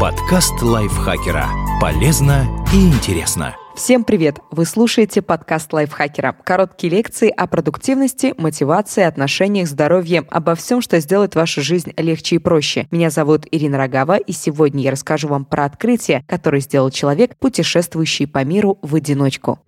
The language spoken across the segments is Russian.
Подкаст лайфхакера. Полезно и интересно. Всем привет! Вы слушаете подкаст лайфхакера. Короткие лекции о продуктивности, мотивации, отношениях, здоровье, обо всем, что сделает вашу жизнь легче и проще. Меня зовут Ирина Рогава, и сегодня я расскажу вам про открытие, которое сделал человек, путешествующий по миру в одиночку.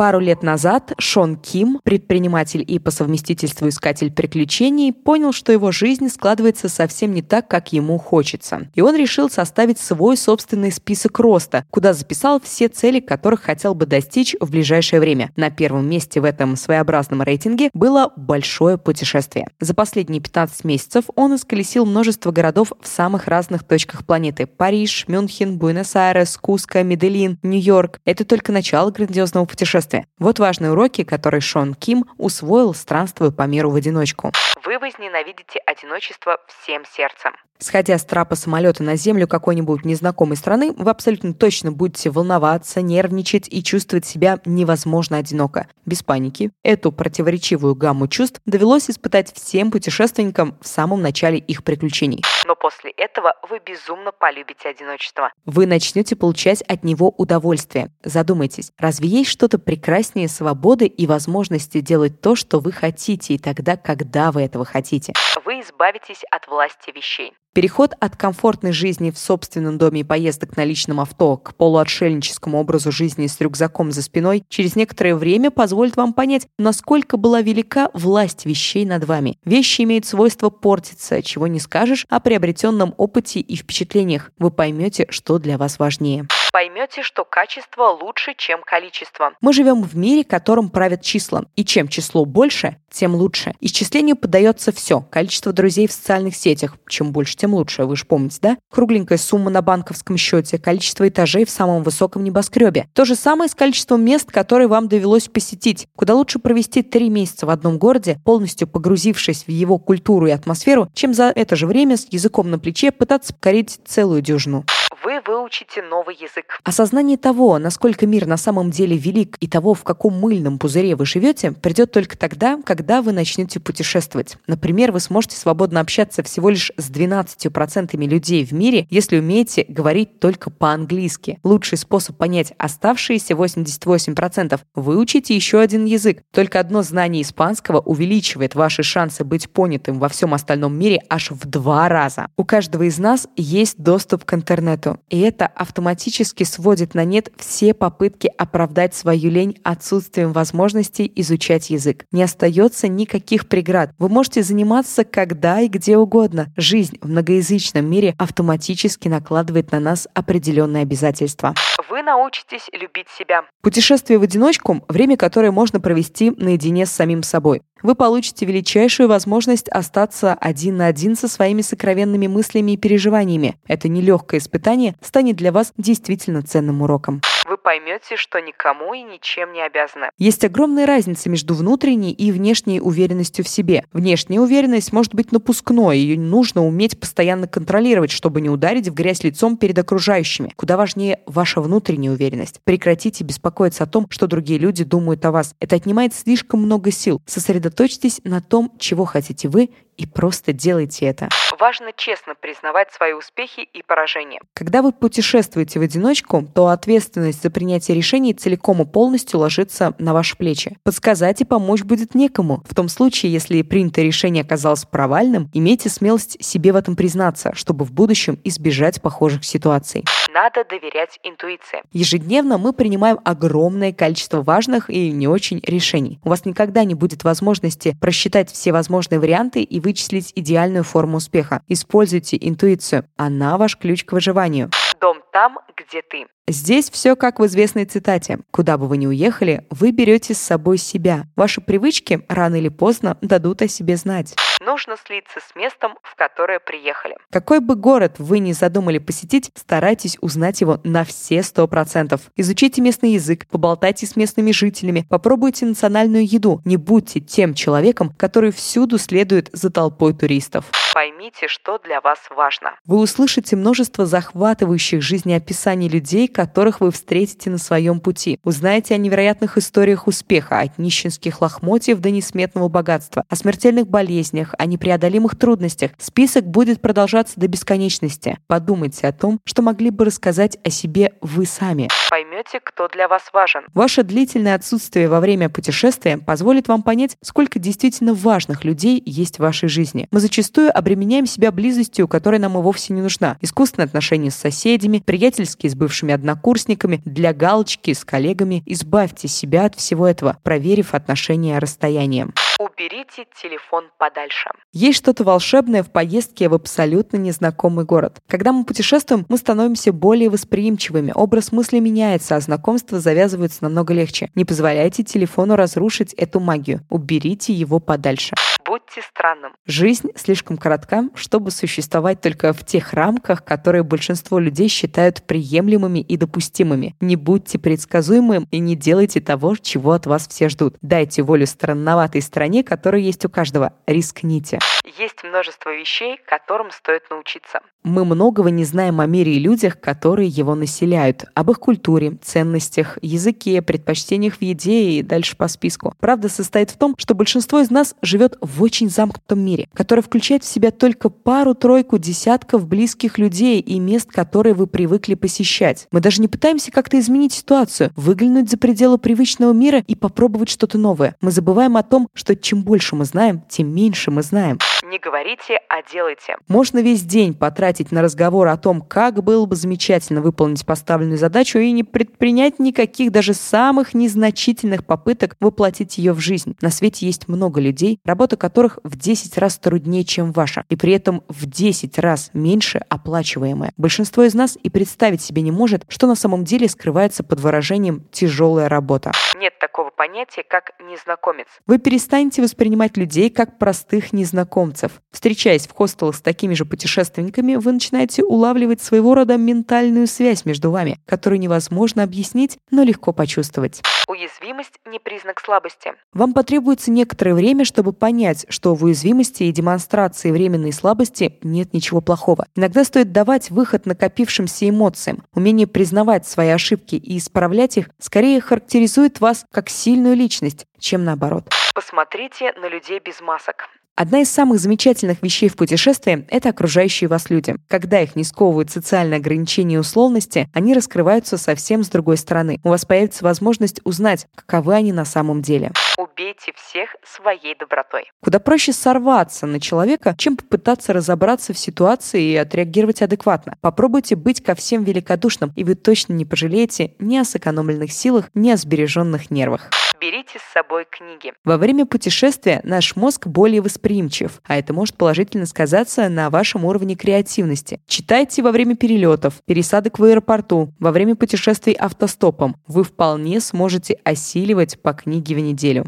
Пару лет назад Шон Ким, предприниматель и по совместительству искатель приключений, понял, что его жизнь складывается совсем не так, как ему хочется. И он решил составить свой собственный список роста, куда записал все цели, которых хотел бы достичь в ближайшее время. На первом месте в этом своеобразном рейтинге было большое путешествие. За последние 15 месяцев он исколесил множество городов в самых разных точках планеты. Париж, Мюнхен, Буэнос-Айрес, Куско, Медellин, Нью-Йорк. Это только начало грандиозного путешествия путешествия. Вот важные уроки, которые Шон Ким усвоил, странствуя по миру в одиночку. Вы возненавидите одиночество всем сердцем. Сходя с трапа самолета на землю какой-нибудь незнакомой страны, вы абсолютно точно будете волноваться, нервничать и чувствовать себя невозможно одиноко. Без паники. Эту противоречивую гамму чувств довелось испытать всем путешественникам в самом начале их приключений. Но после этого вы безумно полюбите одиночество. Вы начнете получать от него удовольствие. Задумайтесь, разве есть что-то прекраснее свободы и возможности делать то, что вы хотите, и тогда, когда вы этого хотите? Вы избавитесь от власти вещей. Переход от комфортной жизни в собственном доме и поездок на личном авто к полуотшельническому образу жизни с рюкзаком за спиной через некоторое время позволит вам понять, насколько была велика власть вещей над вами. Вещи имеют свойство портиться, чего не скажешь о приобретенном опыте и впечатлениях. Вы поймете, что для вас важнее поймете, что качество лучше, чем количество. Мы живем в мире, которым правят числа. И чем число больше, тем лучше. Исчислению подается все. Количество друзей в социальных сетях. Чем больше, тем лучше. Вы же помните, да? Кругленькая сумма на банковском счете. Количество этажей в самом высоком небоскребе. То же самое с количеством мест, которые вам довелось посетить. Куда лучше провести три месяца в одном городе, полностью погрузившись в его культуру и атмосферу, чем за это же время с языком на плече пытаться покорить целую дюжину вы выучите новый язык. Осознание того, насколько мир на самом деле велик и того, в каком мыльном пузыре вы живете, придет только тогда, когда вы начнете путешествовать. Например, вы сможете свободно общаться всего лишь с 12% людей в мире, если умеете говорить только по-английски. Лучший способ понять оставшиеся 88% – выучите еще один язык. Только одно знание испанского увеличивает ваши шансы быть понятым во всем остальном мире аж в два раза. У каждого из нас есть доступ к интернету и это автоматически сводит на нет все попытки оправдать свою лень отсутствием возможностей изучать язык. Не остается никаких преград. Вы можете заниматься когда и где угодно. Жизнь в многоязычном мире автоматически накладывает на нас определенные обязательства. Вы научитесь любить себя. Путешествие в одиночку – время, которое можно провести наедине с самим собой вы получите величайшую возможность остаться один на один со своими сокровенными мыслями и переживаниями. Это нелегкое испытание станет для вас действительно ценным уроком поймете, что никому и ничем не обязаны. Есть огромная разница между внутренней и внешней уверенностью в себе. Внешняя уверенность может быть напускной, ее нужно уметь постоянно контролировать, чтобы не ударить в грязь лицом перед окружающими. Куда важнее ваша внутренняя уверенность. Прекратите беспокоиться о том, что другие люди думают о вас. Это отнимает слишком много сил. Сосредоточьтесь на том, чего хотите вы и просто делайте это. Важно честно признавать свои успехи и поражения. Когда вы путешествуете в одиночку, то ответственность за принятие решений целиком и полностью ложится на ваши плечи. Подсказать и помочь будет некому. В том случае, если принятое решение оказалось провальным, имейте смелость себе в этом признаться, чтобы в будущем избежать похожих ситуаций. Надо доверять интуиции. Ежедневно мы принимаем огромное количество важных и не очень решений. У вас никогда не будет возможности просчитать все возможные варианты и вычислить идеальную форму успеха. Используйте интуицию. Она ваш ключ к выживанию. Дом там, где ты. Здесь все как в известной цитате. Куда бы вы ни уехали, вы берете с собой себя. Ваши привычки рано или поздно дадут о себе знать. Нужно слиться с местом, в которое приехали. Какой бы город вы ни задумали посетить, старайтесь узнать его на все сто процентов. Изучите местный язык, поболтайте с местными жителями, попробуйте национальную еду. Не будьте тем человеком, который всюду следует за толпой туристов. Поймите, что для вас важно. Вы услышите множество захватывающих жизнеописаний людей, которых вы встретите на своем пути. Узнаете о невероятных историях успеха, от нищенских лохмотьев до несметного богатства, о смертельных болезнях, о непреодолимых трудностях. Список будет продолжаться до бесконечности. Подумайте о том, что могли бы рассказать о себе вы сами. Поймете, кто для вас важен. Ваше длительное отсутствие во время путешествия позволит вам понять, сколько действительно важных людей есть в вашей жизни. Мы зачастую обременяем себя близостью, которая нам и вовсе не нужна. Искусственные отношения с соседями, приятельские с бывшими однокурсниками, для галочки с коллегами. Избавьте себя от всего этого, проверив отношения расстоянием. Уберите телефон подальше. Есть что-то волшебное в поездке в абсолютно незнакомый город. Когда мы путешествуем, мы становимся более восприимчивыми, образ мысли меняется, а знакомства завязываются намного легче. Не позволяйте телефону разрушить эту магию. Уберите его подальше будьте странным. Жизнь слишком коротка, чтобы существовать только в тех рамках, которые большинство людей считают приемлемыми и допустимыми. Не будьте предсказуемым и не делайте того, чего от вас все ждут. Дайте волю странноватой стране, которая есть у каждого. Рискните. Есть множество вещей, которым стоит научиться. Мы многого не знаем о мире и людях, которые его населяют, об их культуре, ценностях, языке, предпочтениях в еде и дальше по списку. Правда состоит в том, что большинство из нас живет в очень замкнутом мире, который включает в себя только пару-тройку десятков близких людей и мест, которые вы привыкли посещать. Мы даже не пытаемся как-то изменить ситуацию, выглянуть за пределы привычного мира и попробовать что-то новое. Мы забываем о том, что чем больше мы знаем, тем меньше мы знаем. Не говорите, а делайте. Можно весь день потратить на разговор о том, как было бы замечательно выполнить поставленную задачу и не предпринять никаких даже самых незначительных попыток воплотить ее в жизнь. На свете есть много людей, работа которых в 10 раз труднее, чем ваша, и при этом в 10 раз меньше оплачиваемая. Большинство из нас и представить себе не может, что на самом деле скрывается под выражением «тяжелая работа». Нет такого понятия, как незнакомец. Вы перестанете воспринимать людей как простых незнакомцев. Встречаясь в хостелах с такими же путешественниками, вы начинаете улавливать своего рода ментальную связь между вами, которую невозможно объяснить, но легко почувствовать. Уязвимость – не признак слабости. Вам потребуется некоторое время, чтобы понять, что в уязвимости и демонстрации временной слабости нет ничего плохого. Иногда стоит давать выход накопившимся эмоциям. Умение признавать свои ошибки и исправлять их скорее характеризует вас как сильную личность, чем наоборот. Посмотрите на людей без масок. Одна из самых замечательных вещей в путешествии – это окружающие вас люди. Когда их не сковывают социальные ограничения и условности, они раскрываются совсем с другой стороны. У вас появится возможность узнать, каковы они на самом деле. Убейте всех своей добротой. Куда проще сорваться на человека, чем попытаться разобраться в ситуации и отреагировать адекватно. Попробуйте быть ко всем великодушным, и вы точно не пожалеете ни о сэкономленных силах, ни о сбереженных нервах берите с собой книги. Во время путешествия наш мозг более восприимчив, а это может положительно сказаться на вашем уровне креативности. Читайте во время перелетов, пересадок в аэропорту, во время путешествий автостопом. Вы вполне сможете осиливать по книге в неделю.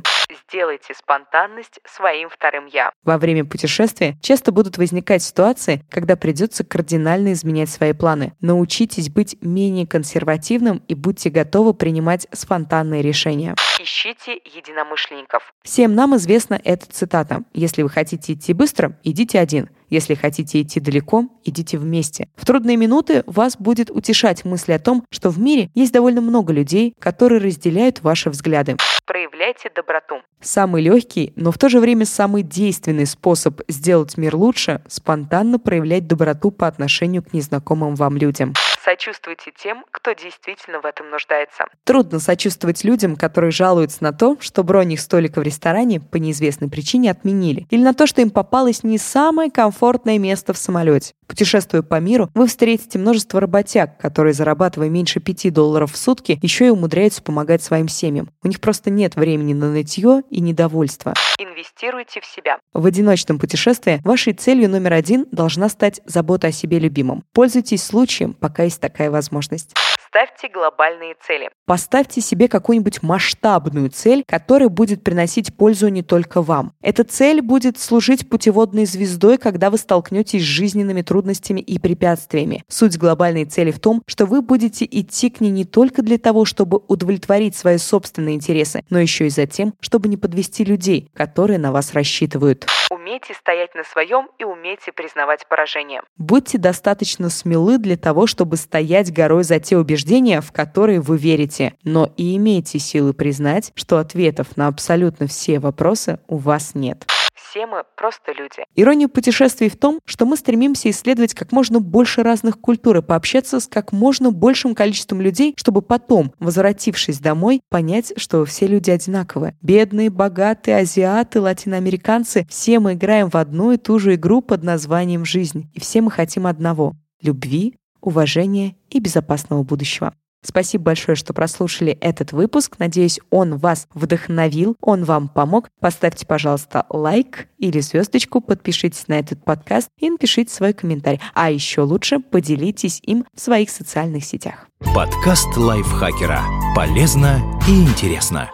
Сделайте спонтанность своим вторым «я». Во время путешествия часто будут возникать ситуации, когда придется кардинально изменять свои планы. Научитесь быть менее консервативным и будьте готовы принимать спонтанные решения. Ищите единомышленников. Всем нам известна эта цитата. Если вы хотите идти быстро, идите один. Если хотите идти далеко, идите вместе. В трудные минуты вас будет утешать мысль о том, что в мире есть довольно много людей, которые разделяют ваши взгляды. Проявляйте доброту. Самый легкий, но в то же время самый действенный способ сделать мир лучше – спонтанно проявлять доброту по отношению к незнакомым вам людям. Сочувствуйте тем, кто действительно в этом нуждается. Трудно сочувствовать людям, которые жалуются на то, что бронь их столика в ресторане по неизвестной причине отменили, или на то, что им попалось не самое комфортное место в самолете. Путешествуя по миру, вы встретите множество работяг, которые, зарабатывая меньше 5 долларов в сутки, еще и умудряются помогать своим семьям. У них просто нет времени на нытье и недовольство. Инвестируйте в себя. В одиночном путешествии вашей целью номер один должна стать забота о себе любимом. Пользуйтесь случаем, пока есть такая возможность. Ставьте глобальные цели. Поставьте себе какую-нибудь масштабную цель, которая будет приносить пользу не только вам. Эта цель будет служить путеводной звездой, когда вы столкнетесь с жизненными трудностями и препятствиями. Суть глобальной цели в том, что вы будете идти к ней не только для того, чтобы удовлетворить свои собственные интересы, но еще и за тем, чтобы не подвести людей, которые на вас рассчитывают. Умейте стоять на своем и умейте признавать поражение. Будьте достаточно смелы для того, чтобы стоять горой за те убеждения, в которые вы верите, но и имейте силы признать, что ответов на абсолютно все вопросы у вас нет. Все мы просто люди. Ирония путешествий в том, что мы стремимся исследовать как можно больше разных культур и пообщаться с как можно большим количеством людей, чтобы потом, возвратившись домой, понять, что все люди одинаковые. Бедные, богатые, азиаты, латиноамериканцы – все мы играем в одну и ту же игру под названием «Жизнь». И все мы хотим одного – любви, уважения и безопасного будущего. Спасибо большое, что прослушали этот выпуск. Надеюсь, он вас вдохновил, он вам помог. Поставьте, пожалуйста, лайк или звездочку, подпишитесь на этот подкаст и напишите свой комментарий. А еще лучше поделитесь им в своих социальных сетях. Подкаст лайфхакера. Полезно и интересно.